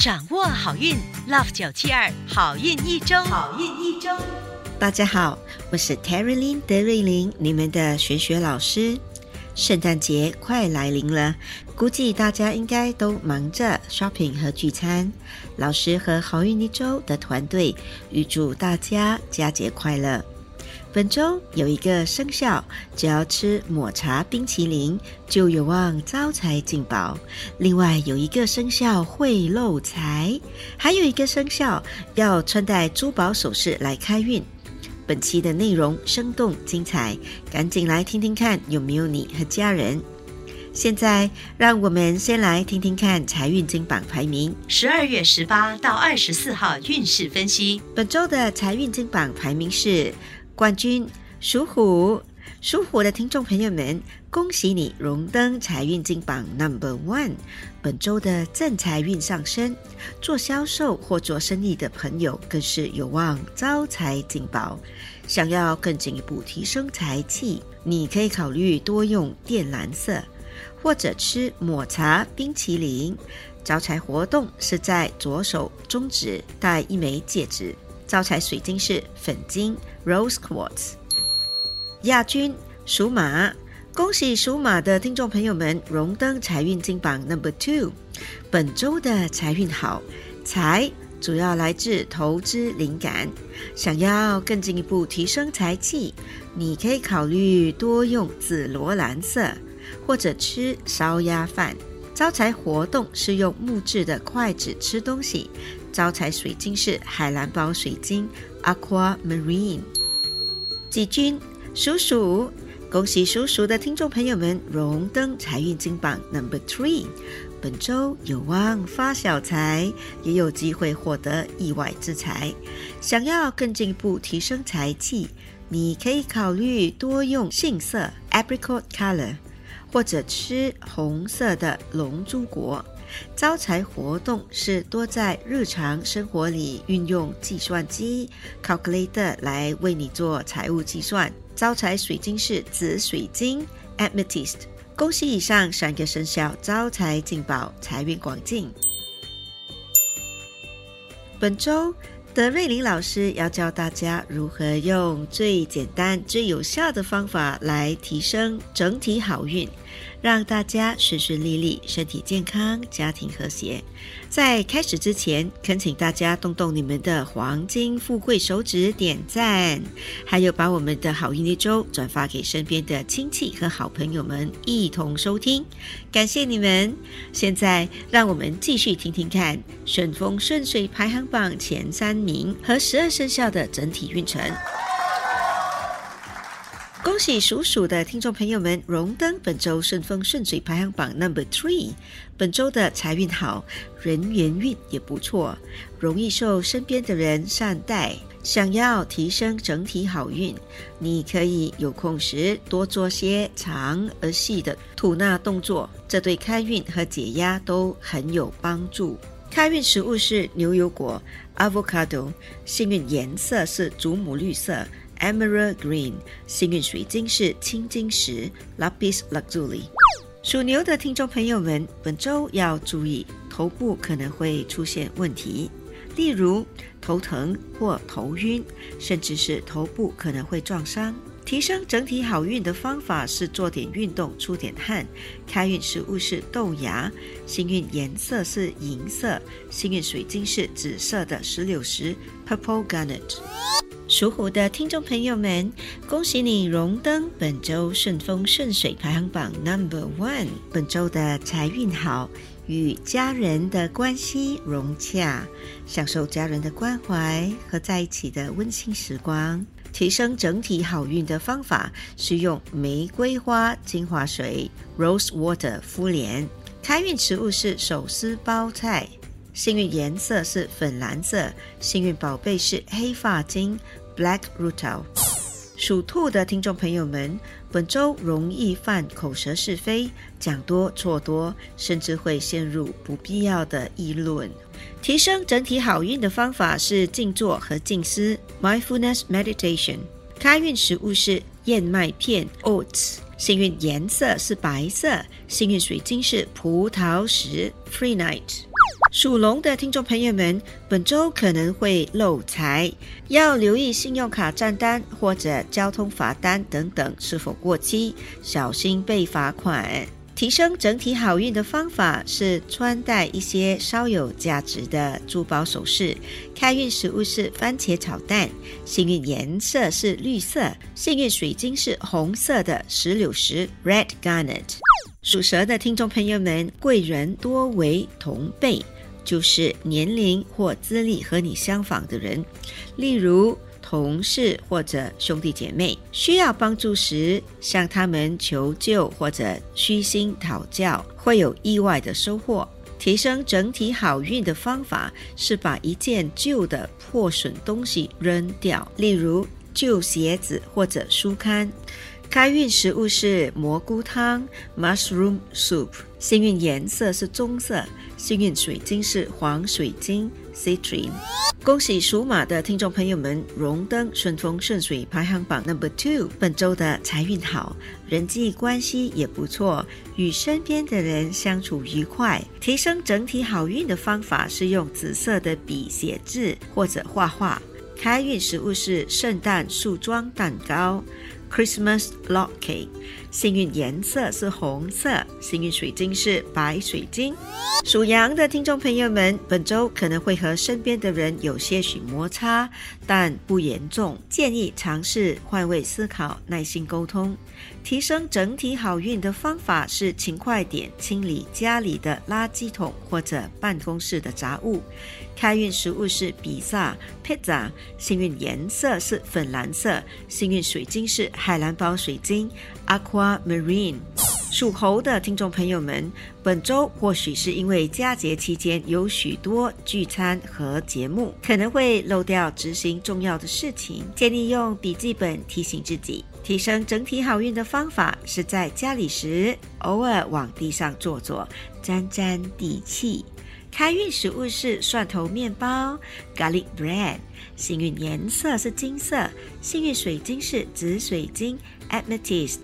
掌握好运，Love 九七二好运一周，好运一周。大家好，我是 Terry Lin 德瑞琳，你们的学学老师。圣诞节快来临了，估计大家应该都忙着 shopping 和聚餐。老师和好运一周的团队预祝大家佳节快乐。本周有一个生肖，只要吃抹茶冰淇淋就有望招财进宝；另外有一个生肖会漏财，还有一个生肖要穿戴珠宝首饰来开运。本期的内容生动精彩，赶紧来听听看有没有你和家人。现在让我们先来听听看财运金榜排名。十二月十八到二十四号运势分析，本周的财运金榜排名是。冠军属虎，属虎的听众朋友们，恭喜你荣登财运金榜 Number One。本周的正财运上升，做销售或做生意的朋友更是有望招财进宝。想要更进一步提升财气，你可以考虑多用靛蓝色，或者吃抹茶冰淇淋。招财活动是在左手中指戴一枚戒指。招财水晶是粉晶 （Rose Quartz）。亚军属马，恭喜属马的听众朋友们荣登财运金榜 Number Two。本周的财运好，财主要来自投资灵感。想要更进一步提升财气，你可以考虑多用紫罗兰色，或者吃烧鸭饭。招财活动是用木质的筷子吃东西。招财水晶是海蓝宝水晶 （Aqua Marine）。季军属鼠，恭喜属鼠的听众朋友们荣登财运金榜 Number Three。本周有望发小财，也有机会获得意外之财。想要更进一步提升财气，你可以考虑多用杏色 （Apricot Color） 或者吃红色的龙珠果。招财活动是多在日常生活里运用计算机 （calculator） 来为你做财务计算。招财水晶是紫水晶 （amethyst）。恭喜以上三个生肖招财进宝，财运广进。本周德瑞琳老师要教大家如何用最简单、最有效的方法来提升整体好运。让大家顺顺利利，身体健康，家庭和谐。在开始之前，恳请大家动动你们的黄金富贵手指点赞，还有把我们的好运一周转发给身边的亲戚和好朋友们一同收听，感谢你们。现在让我们继续听听看顺风顺水排行榜前三名和十二生肖的整体运程。恭喜属鼠的听众朋友们荣登本周顺风顺水排行榜 Number Three。本周的财运好，人缘运也不错，容易受身边的人善待。想要提升整体好运，你可以有空时多做些长而细的吐纳动作，这对开运和解压都很有帮助。开运食物是牛油果 （Avocado），幸运颜色是祖母绿色。Emerald Green，幸运水晶是青金石 Lapis Lazuli。属牛的听众朋友们，本周要注意头部可能会出现问题，例如头疼或头晕，甚至是头部可能会撞伤。提升整体好运的方法是做点运动，出点汗。开运食物是豆芽，幸运颜色是银色，幸运水晶是紫色的石榴石 Purple Garnet。属虎的听众朋友们，恭喜你荣登本周顺风顺水排行榜 Number One。本周的财运好，与家人的关系融洽，享受家人的关怀和在一起的温馨时光。提升整体好运的方法是用玫瑰花精华水 Rose Water 敷脸。开运食物是手撕包菜，幸运颜色是粉蓝色，幸运宝贝是黑发巾 （Black Rutil）。属兔的听众朋友们，本周容易犯口舌是非，讲多错多，甚至会陷入不必要的议论。提升整体好运的方法是静坐和静思 （Mindfulness Meditation）。开运食物是燕麦片 （Oats）。幸运颜色是白色，幸运水晶是葡萄石 （Free Night）。属龙的听众朋友们，本周可能会漏财，要留意信用卡账单或者交通罚单等等是否过期，小心被罚款。提升整体好运的方法是穿戴一些稍有价值的珠宝首饰。开运食物是番茄炒蛋，幸运颜色是绿色，幸运水晶是红色的石榴石 （Red Garnet）。属蛇的听众朋友们，贵人多为同辈，就是年龄或资历和你相仿的人，例如。同事或者兄弟姐妹需要帮助时，向他们求救或者虚心讨教，会有意外的收获。提升整体好运的方法是把一件旧的破损东西扔掉，例如旧鞋子或者书刊。开运食物是蘑菇汤 （Mushroom Soup），幸运颜色是棕色，幸运水晶是黄水晶 （Citrine）。恭喜属马的听众朋友们荣登顺风顺水排行榜 Number Two。本周的财运好，人际关系也不错，与身边的人相处愉快。提升整体好运的方法是用紫色的笔写字或者画画。开运食物是圣诞树桩蛋糕。Christmas locky 幸运颜色是红色，幸运水晶是白水晶。属羊的听众朋友们，本周可能会和身边的人有些许摩擦，但不严重，建议尝试换位思考，耐心沟通。提升整体好运的方法是勤快点清理家里的垃圾桶或者办公室的杂物。开运食物是比萨 （pizza），幸运颜色是粉蓝色，幸运水晶是海蓝宝水晶 （aquamarine）。属猴的听众朋友们，本周或许是因为佳节期间有许多聚餐和节目，可能会漏掉执行重要的事情，建议用笔记本提醒自己。提升整体好运的方法是在家里时偶尔往地上坐坐，沾沾地气。开运食物是蒜头面包 （garlic bread），幸运颜色是金色，幸运水晶是紫水晶 （amethyst）。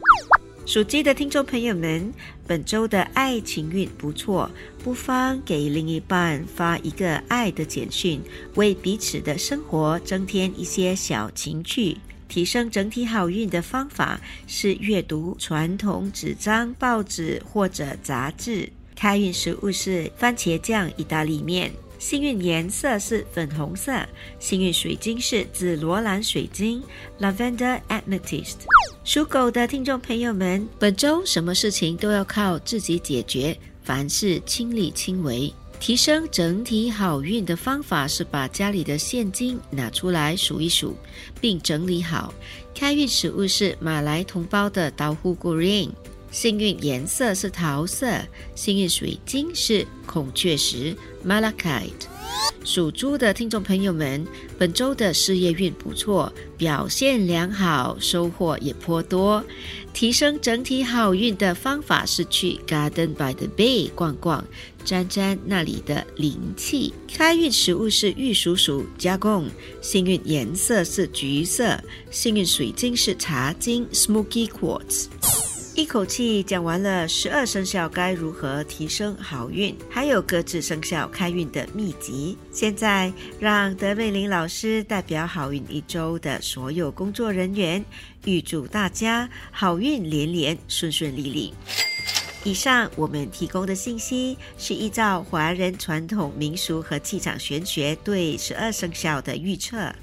属鸡的听众朋友们，本周的爱情运不错，不妨给另一半发一个爱的简讯，为彼此的生活增添一些小情趣。提升整体好运的方法是阅读传统纸张报纸或者杂志。开运食物是番茄酱意大利面。幸运颜色是粉红色，幸运水晶是紫罗兰水晶 （Lavender Amethyst）。属狗的听众朋友们，本周什么事情都要靠自己解决，凡事亲力亲为。提升整体好运的方法是把家里的现金拿出来数一数，并整理好。开运食物是马来同胞的刀呼 green。幸运颜色是桃色，幸运水晶是孔雀石 （Malachite）。属猪的听众朋友们，本周的事业运不错，表现良好，收获也颇多。提升整体好运的方法是去 Garden by the Bay 逛逛，沾沾那里的灵气。开运食物是玉蜀黍加工，幸运颜色是橘色，幸运水晶是茶晶 （Smoky Quartz）。一口气讲完了十二生肖该如何提升好运，还有各自生肖开运的秘籍。现在让德美玲老师代表好运一周的所有工作人员，预祝大家好运连连，顺顺利利。以上我们提供的信息是依照华人传统民俗和气场玄学对十二生肖的预测，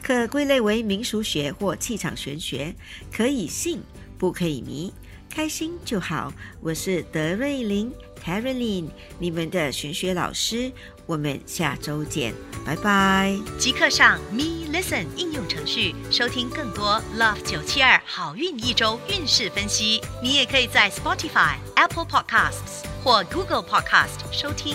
可归类为民俗学或气场玄学，可以信，不可以迷。开心就好。我是德瑞琳 Caroline，你们的玄学老师。我们下周见，拜拜！即刻上 Me Listen 应用程序收听更多 Love 九七二好运一周运势分析。你也可以在 Spotify、Apple Podcasts 或 Google Podcast 收听。